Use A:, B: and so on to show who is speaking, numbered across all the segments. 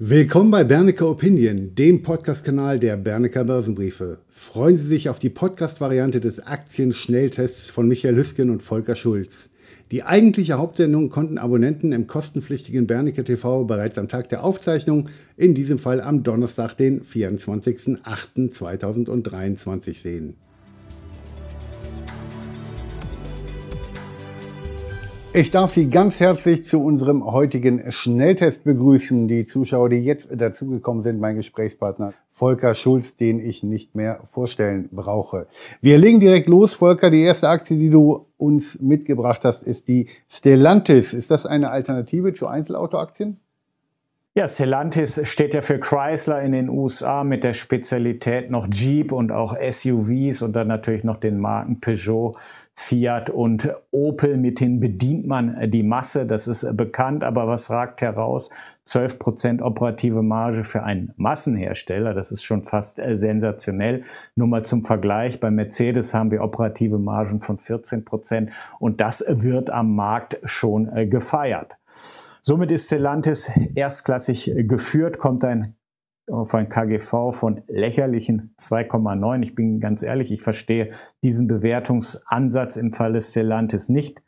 A: Willkommen bei Bernecker Opinion, dem Podcast-Kanal der Bernecker Börsenbriefe. Freuen Sie sich auf die Podcast-Variante des Aktien-Schnelltests von Michael Hüsken und Volker Schulz. Die eigentliche Hauptsendung konnten Abonnenten im kostenpflichtigen Bernecker TV bereits am Tag der Aufzeichnung, in diesem Fall am Donnerstag, den 24.08.2023 sehen. Ich darf Sie ganz herzlich zu unserem heutigen Schnelltest begrüßen. Die Zuschauer, die jetzt dazugekommen sind, mein Gesprächspartner Volker Schulz, den ich nicht mehr vorstellen brauche. Wir legen direkt los. Volker, die erste Aktie, die du uns mitgebracht hast, ist die Stellantis. Ist das eine Alternative zu Einzelautoaktien?
B: Ja, Stellantis steht ja für Chrysler in den USA mit der Spezialität noch Jeep und auch SUVs und dann natürlich noch den Marken Peugeot, Fiat und Opel. Mithin bedient man die Masse, das ist bekannt, aber was ragt heraus? 12 Prozent operative Marge für einen Massenhersteller, das ist schon fast äh, sensationell. Nur mal zum Vergleich, bei Mercedes haben wir operative Margen von 14 Prozent und das wird am Markt schon äh, gefeiert. Somit ist Stellantis erstklassig geführt, kommt ein auf ein KGV von lächerlichen 2,9. Ich bin ganz ehrlich, ich verstehe diesen Bewertungsansatz im Fall des Stellantis nicht.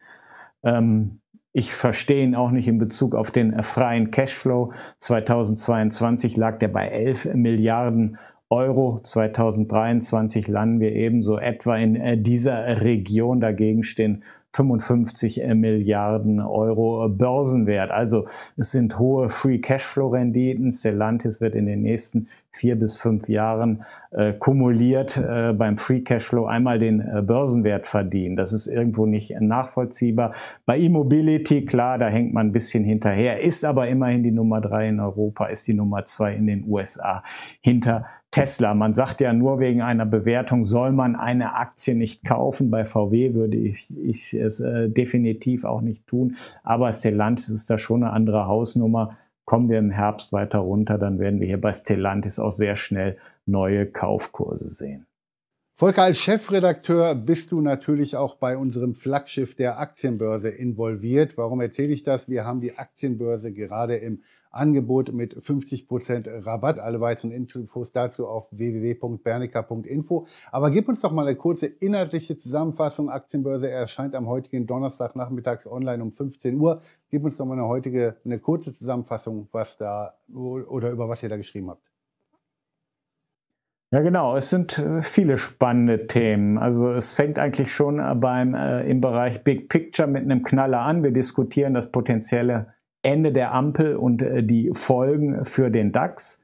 B: Ähm, ich verstehe ihn auch nicht in Bezug auf den freien Cashflow. 2022 lag der bei 11 Milliarden Euro. 2023 landen wir ebenso etwa in äh, dieser Region. Dagegen stehen 55 äh, Milliarden Euro Börsenwert. Also es sind hohe Free Cashflow Renditen. Stellantis wird in den nächsten vier bis fünf Jahren äh, kumuliert äh, beim Free Cashflow einmal den äh, Börsenwert verdienen. Das ist irgendwo nicht nachvollziehbar. Bei E-Mobility, klar, da hängt man ein bisschen hinterher, ist aber immerhin die Nummer drei in Europa, ist die Nummer zwei in den USA hinter Tesla. Man sagt ja nur wegen einer Bewertung soll man eine Aktie nicht kaufen. Bei VW würde ich, ich es äh, definitiv auch nicht tun. Aber Stellantis ist da schon eine andere Hausnummer. Kommen wir im Herbst weiter runter, dann werden wir hier bei Stellantis auch sehr schnell neue Kaufkurse sehen.
A: Volker, als Chefredakteur bist du natürlich auch bei unserem Flaggschiff der Aktienbörse involviert. Warum erzähle ich das? Wir haben die Aktienbörse gerade im Angebot mit 50% Rabatt. Alle weiteren Infos dazu auf www.bernica.info. Aber gib uns doch mal eine kurze inhaltliche Zusammenfassung. Aktienbörse erscheint am heutigen Donnerstag nachmittags online um 15 Uhr. Gib uns doch mal eine heutige, eine kurze Zusammenfassung, was da oder über was ihr da geschrieben habt.
B: Ja, genau. Es sind äh, viele spannende Themen. Also es fängt eigentlich schon äh, beim äh, im Bereich Big Picture mit einem Knaller an. Wir diskutieren das potenzielle Ende der Ampel und äh, die Folgen für den DAX.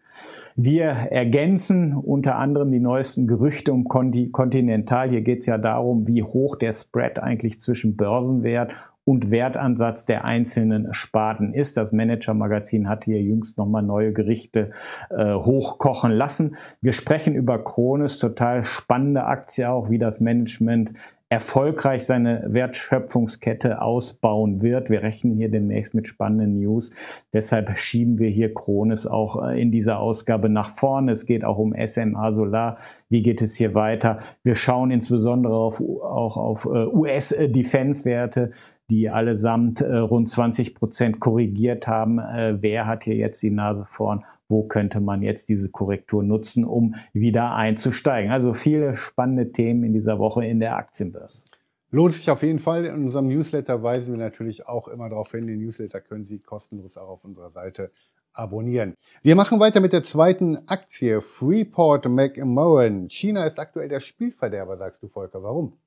B: Wir ergänzen unter anderem die neuesten Gerüchte um Continental. Hier geht es ja darum, wie hoch der Spread eigentlich zwischen Börsenwert und Wertansatz der einzelnen Sparten ist. Das Manager-Magazin hat hier jüngst nochmal neue Gerichte äh, hochkochen lassen. Wir sprechen über Kronis, total spannende Aktie auch, wie das Management erfolgreich seine Wertschöpfungskette ausbauen wird. Wir rechnen hier demnächst mit spannenden News. Deshalb schieben wir hier Kronis auch äh, in dieser Ausgabe nach vorne. Es geht auch um SMA Solar. Wie geht es hier weiter? Wir schauen insbesondere auf, auch auf äh, US-Defense-Werte die allesamt äh, rund 20 Prozent korrigiert haben. Wer hat hier jetzt die Nase vorn? Wo könnte man jetzt diese Korrektur nutzen, um wieder einzusteigen. Also viele spannende Themen in dieser Woche in der Aktienbörse.
A: Lohnt sich auf jeden Fall. In unserem Newsletter weisen wir natürlich auch immer darauf hin. Den Newsletter können Sie kostenlos auch auf unserer Seite abonnieren. Wir machen weiter mit der zweiten Aktie, Freeport McMoran. China ist aktuell der Spielverderber, sagst du, Volker. Warum?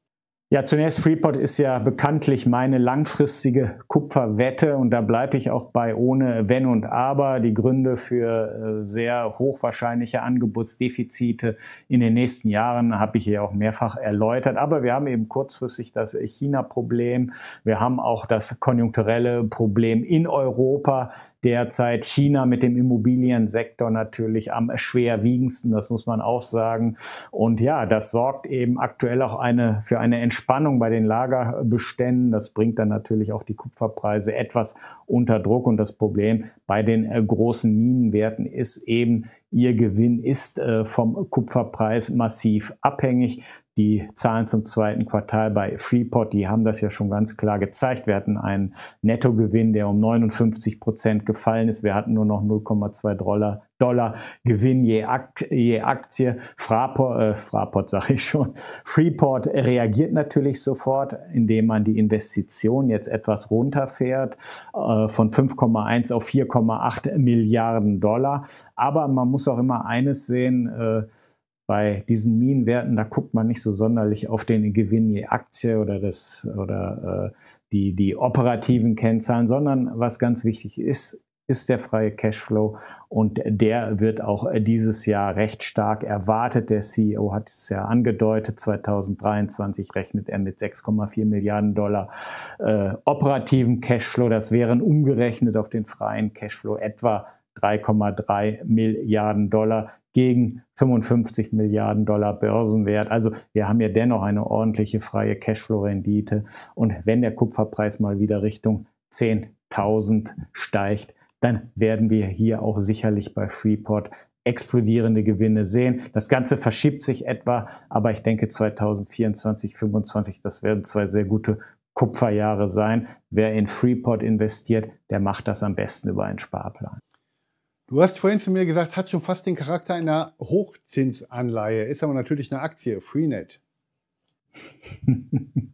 B: Ja, zunächst Freeport ist ja bekanntlich meine langfristige Kupferwette und da bleibe ich auch bei ohne Wenn und Aber. Die Gründe für äh, sehr hochwahrscheinliche Angebotsdefizite in den nächsten Jahren habe ich hier auch mehrfach erläutert. Aber wir haben eben kurzfristig das China-Problem. Wir haben auch das konjunkturelle Problem in Europa derzeit China mit dem Immobiliensektor natürlich am schwerwiegendsten, das muss man auch sagen. Und ja, das sorgt eben aktuell auch eine, für eine Entspannung bei den Lagerbeständen. Das bringt dann natürlich auch die Kupferpreise etwas unter Druck. Und das Problem bei den äh, großen Minenwerten ist eben, ihr Gewinn ist äh, vom Kupferpreis massiv abhängig. Die Zahlen zum zweiten Quartal bei Freeport, die haben das ja schon ganz klar gezeigt. Wir hatten einen Nettogewinn, der um 59 Prozent gefallen ist. Wir hatten nur noch 0,2 Dollar, Dollar Gewinn je, Akt, je Aktie. Fraport, äh, Fraport sage ich schon. Freeport reagiert natürlich sofort, indem man die Investition jetzt etwas runterfährt äh, von 5,1 auf 4,8 Milliarden Dollar. Aber man muss auch immer eines sehen, äh, bei diesen Minenwerten, da guckt man nicht so sonderlich auf den Gewinn je Aktie oder, das, oder äh, die, die operativen Kennzahlen, sondern was ganz wichtig ist, ist der freie Cashflow und der wird auch dieses Jahr recht stark erwartet. Der CEO hat es ja angedeutet, 2023 rechnet er mit 6,4 Milliarden Dollar äh, operativen Cashflow. Das wären umgerechnet auf den freien Cashflow etwa 3,3 Milliarden Dollar gegen 55 Milliarden Dollar Börsenwert. Also wir haben ja dennoch eine ordentliche freie Cashflow-Rendite. Und wenn der Kupferpreis mal wieder Richtung 10.000 steigt, dann werden wir hier auch sicherlich bei Freeport explodierende Gewinne sehen. Das Ganze verschiebt sich etwa, aber ich denke 2024, 2025, das werden zwei sehr gute Kupferjahre sein. Wer in Freeport investiert, der macht das am besten über einen Sparplan.
A: Du hast vorhin zu mir gesagt, hat schon fast den Charakter einer Hochzinsanleihe, ist aber natürlich eine Aktie, Freenet.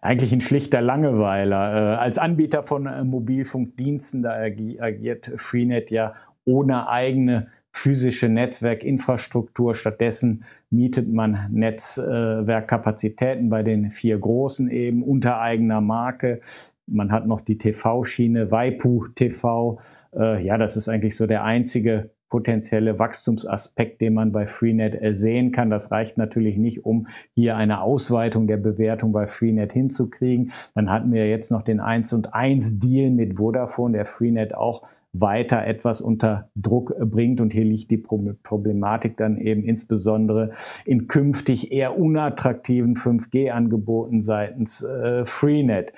B: Eigentlich ein schlichter Langeweiler. Äh, als Anbieter von äh, Mobilfunkdiensten, da agiert Freenet ja ohne eigene physische Netzwerkinfrastruktur. Stattdessen mietet man Netzwerkkapazitäten bei den vier großen eben unter eigener Marke. Man hat noch die TV-Schiene, Waipu TV. Äh, ja, das ist eigentlich so der einzige potenzielle Wachstumsaspekt, den man bei Freenet sehen kann. Das reicht natürlich nicht, um hier eine Ausweitung der Bewertung bei Freenet hinzukriegen. Dann hatten wir jetzt noch den 1 und 1 Deal mit Vodafone, der Freenet auch weiter etwas unter Druck bringt. Und hier liegt die Problematik dann eben insbesondere in künftig eher unattraktiven 5G-Angeboten seitens äh, Freenet.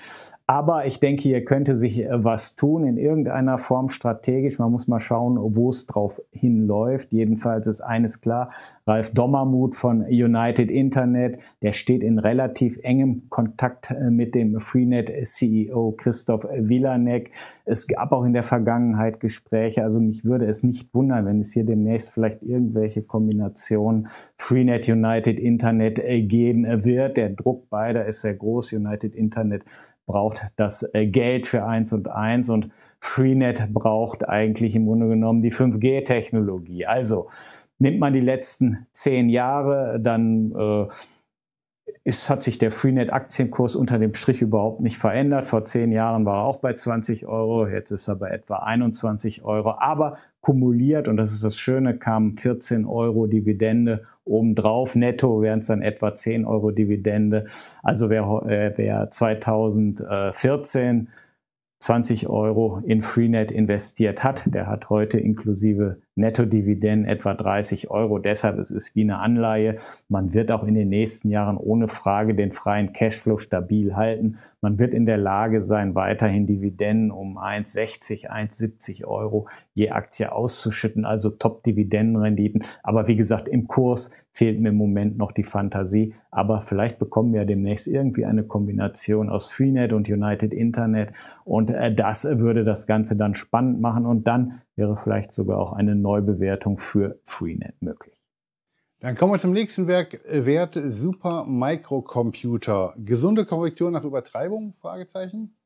B: Aber ich denke, hier könnte sich äh, was tun in irgendeiner Form strategisch. Man muss mal schauen, wo es drauf hinläuft. Jedenfalls ist eines klar. Ralf Dommermuth von United Internet, der steht in relativ engem Kontakt äh, mit dem Freenet CEO Christoph Wilanek. Es gab auch in der Vergangenheit Gespräche. Also mich würde es nicht wundern, wenn es hier demnächst vielleicht irgendwelche Kombinationen Freenet United Internet äh, geben wird. Der Druck beider ist sehr groß. United Internet braucht das äh, Geld für eins und eins und Freenet braucht eigentlich im Grunde genommen die 5G-Technologie. Also nimmt man die letzten zehn Jahre, dann äh, ist, hat sich der Freenet-Aktienkurs unter dem Strich überhaupt nicht verändert. Vor zehn Jahren war er auch bei 20 Euro, jetzt ist er bei etwa 21 Euro. Aber kumuliert, und das ist das Schöne, kamen 14 Euro Dividende obendrauf. Netto wären es dann etwa 10 Euro Dividende. Also wer, äh, wer 2014 20 Euro in Freenet investiert hat, der hat heute inklusive Nettodividenden etwa 30 Euro. Deshalb ist es wie eine Anleihe. Man wird auch in den nächsten Jahren ohne Frage den freien Cashflow stabil halten. Man wird in der Lage sein, weiterhin Dividenden um 1,60, 1,70 Euro je Aktie auszuschütten, also Top-Dividendenrenditen. Aber wie gesagt, im Kurs fehlt mir im Moment noch die Fantasie. Aber vielleicht bekommen wir demnächst irgendwie eine Kombination aus Freenet und United Internet. Und äh, das würde das Ganze dann spannend machen. Und dann wäre vielleicht sogar auch eine Neubewertung für Freenet möglich.
A: Dann kommen wir zum nächsten Werk, äh, Wert Super Microcomputer. Gesunde Korrektur nach Übertreibung? Fragezeichen.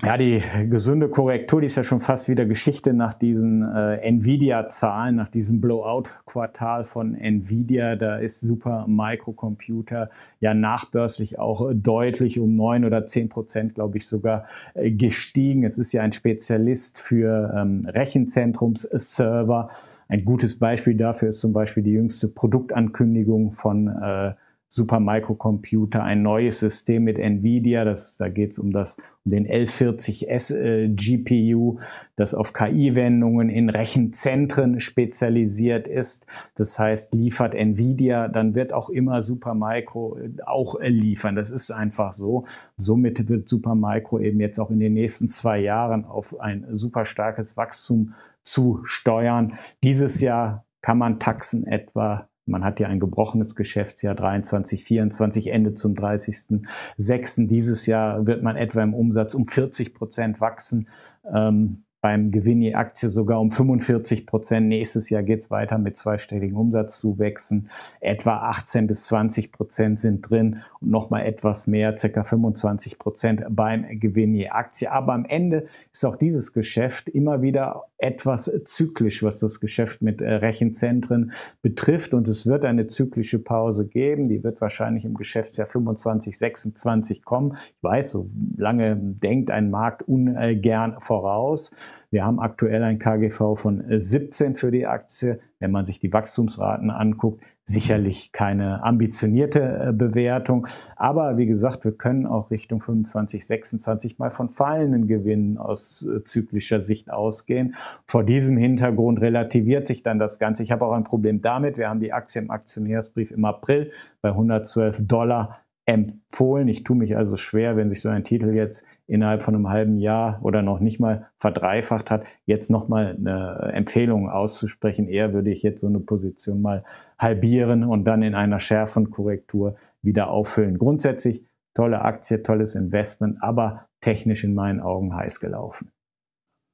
B: Ja, die gesunde Korrektur, die ist ja schon fast wieder Geschichte nach diesen äh, Nvidia-Zahlen, nach diesem Blowout-Quartal von Nvidia. Da ist Super Microcomputer ja nachbörslich auch deutlich um neun oder zehn Prozent, glaube ich, sogar äh, gestiegen. Es ist ja ein Spezialist für ähm, Rechenzentrumsserver. Ein gutes Beispiel dafür ist zum Beispiel die jüngste Produktankündigung von äh, Supermicrocomputer, ein neues System mit Nvidia. Das, da geht es um, um den L40S äh, GPU, das auf KI-Wendungen in Rechenzentren spezialisiert ist. Das heißt, liefert Nvidia, dann wird auch immer Supermicro äh, auch äh, liefern. Das ist einfach so. Somit wird Supermicro eben jetzt auch in den nächsten zwei Jahren auf ein super starkes Wachstum zu steuern. Dieses Jahr kann man Taxen etwa Man hat ja ein gebrochenes Geschäftsjahr 23, 24, Ende zum 30.06. Dieses Jahr wird man etwa im Umsatz um 40 Prozent wachsen. Ähm, beim Gewinn je Aktie sogar um 45 Prozent. Nächstes Jahr geht es weiter mit zweistelligen Umsatzzuwächsen. Etwa 18 bis 20 Prozent sind drin und nochmal etwas mehr, circa 25 Prozent beim Gewinn je Aktie. Aber am Ende ist auch dieses Geschäft immer wieder etwas zyklisch, was das Geschäft mit äh, Rechenzentren betrifft. Und es wird eine zyklische Pause geben. Die wird wahrscheinlich im Geschäftsjahr 25, 26 kommen. Ich weiß, so lange denkt ein Markt ungern voraus. Wir haben aktuell ein KGV von 17 für die Aktie. Wenn man sich die Wachstumsraten anguckt, sicherlich keine ambitionierte äh, Bewertung. Aber wie gesagt, wir können auch Richtung 25, 26 mal von fallenden Gewinnen aus äh, zyklischer Sicht ausgehen. Vor diesem Hintergrund relativiert sich dann das Ganze. Ich habe auch ein Problem damit. Wir haben die Aktie im Aktionärsbrief im April bei 112 Dollar empfohlen. Ich tue mich also schwer, wenn sich so ein Titel jetzt innerhalb von einem halben Jahr oder noch nicht mal verdreifacht hat, jetzt nochmal eine Empfehlung auszusprechen. Eher würde ich jetzt so eine Position mal halbieren und dann in einer schärferen Korrektur wieder auffüllen. Grundsätzlich tolle Aktie, tolles Investment, aber technisch in meinen Augen heiß gelaufen.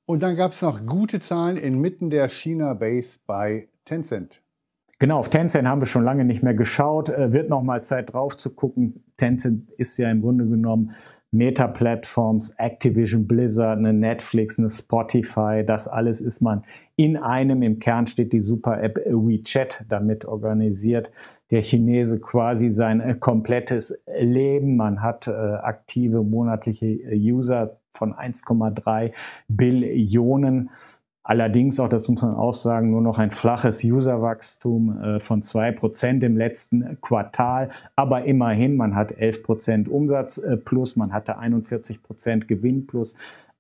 A: Und dann gab es noch gute Zahlen inmitten der China-Base bei Tencent.
B: Genau, auf Tencent haben wir schon lange nicht mehr geschaut. Äh, wird noch mal Zeit drauf zu gucken. Tencent ist ja im Grunde genommen Meta-Plattforms, Activision Blizzard, eine Netflix, eine Spotify, das alles ist man in einem. Im Kern steht die Super-App WeChat damit organisiert. Der Chinese quasi sein äh, komplettes Leben. Man hat äh, aktive monatliche User von 1,3 Billionen. Allerdings auch, das muss man auch sagen, nur noch ein flaches Userwachstum äh, von 2% im letzten Quartal. Aber immerhin, man hat 11% Umsatz äh, plus, man hatte 41% Gewinn plus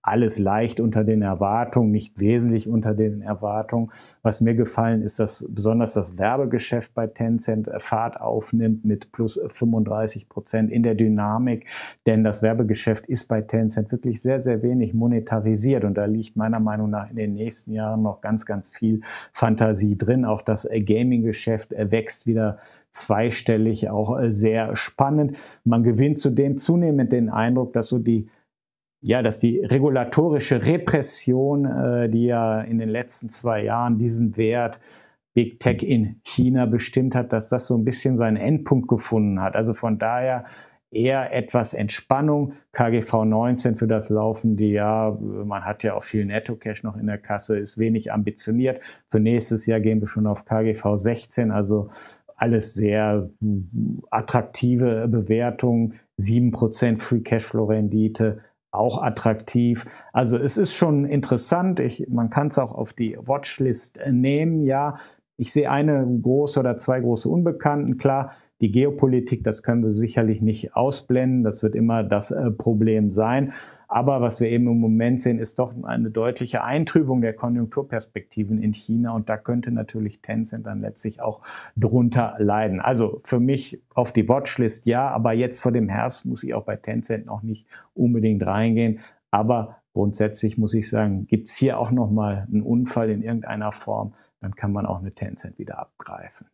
B: alles leicht unter den Erwartungen, nicht wesentlich unter den Erwartungen. Was mir gefallen ist, dass besonders das Werbegeschäft bei Tencent äh, Fahrt aufnimmt mit plus 35 Prozent in der Dynamik, denn das Werbegeschäft ist bei Tencent wirklich sehr, sehr wenig monetarisiert und da liegt meiner Meinung nach in den nächsten Jahren noch ganz, ganz viel Fantasie drin. Auch das äh, Gaming-Geschäft äh, wächst wieder zweistellig, auch sehr spannend. Man gewinnt zudem zunehmend den Eindruck, dass so die ja, dass die regulatorische Repression, äh, die ja in den letzten zwei Jahren diesen Wert Big Tech in China bestimmt hat, dass das so ein bisschen seinen Endpunkt gefunden hat. Also von daher eher etwas Entspannung. KGV 19 für das laufende Jahr. Man hat ja auch viel Netto-Cash noch in der Kasse, ist wenig ambitioniert. Für nächstes Jahr gehen wir schon auf KGV 16, also alles sehr attraktive Bewertungen. 7% Free Cashflow Rendite, auch attraktiv. Also es ist schon interessant. Ich, man kann es auch auf die Watchlist nehmen. Ja, ich sehe eine große oder zwei große Unbekannten. Klar, die Geopolitik, das können wir sicherlich nicht ausblenden. Das wird immer das äh, Problem sein. Aber was wir eben im Moment sehen, ist doch eine deutliche Eintrübung der Konjunkturperspektiven in China. Und da könnte natürlich Tencent dann letztlich auch drunter leiden. Also für mich auf die Watchlist ja, aber jetzt vor dem Herbst muss ich auch bei Tencent noch nicht unbedingt reingehen. Aber grundsätzlich muss ich sagen, gibt es hier auch nochmal einen Unfall in irgendeiner Form, dann kann man auch eine Tencent wieder abgreifen.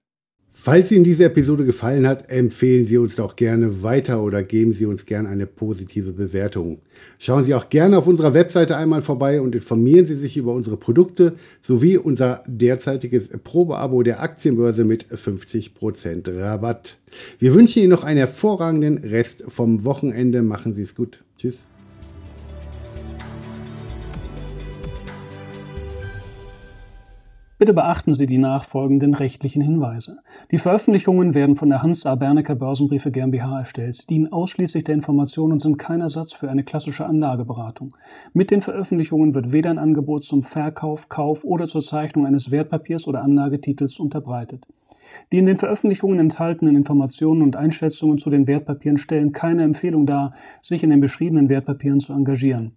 A: Falls Ihnen diese Episode gefallen hat, empfehlen Sie uns doch gerne weiter oder geben Sie uns gerne eine positive Bewertung. Schauen Sie auch gerne auf unserer Webseite einmal vorbei und informieren Sie sich über unsere Produkte sowie unser derzeitiges Probeabo der Aktienbörse mit 50% Rabatt. Wir wünschen Ihnen noch einen hervorragenden Rest vom Wochenende. Machen Sie es gut. Tschüss.
C: Bitte beachten Sie die nachfolgenden rechtlichen Hinweise. Die Veröffentlichungen werden von der Hans A. Bernecker Börsenbriefe GmbH erstellt, dienen ausschließlich der Information und sind kein Ersatz für eine klassische Anlageberatung. Mit den Veröffentlichungen wird weder ein Angebot zum Verkauf, Kauf oder zur Zeichnung eines Wertpapiers oder Anlagetitels unterbreitet. Die in den Veröffentlichungen enthaltenen Informationen und Einschätzungen zu den Wertpapieren stellen keine Empfehlung dar, sich in den beschriebenen Wertpapieren zu engagieren.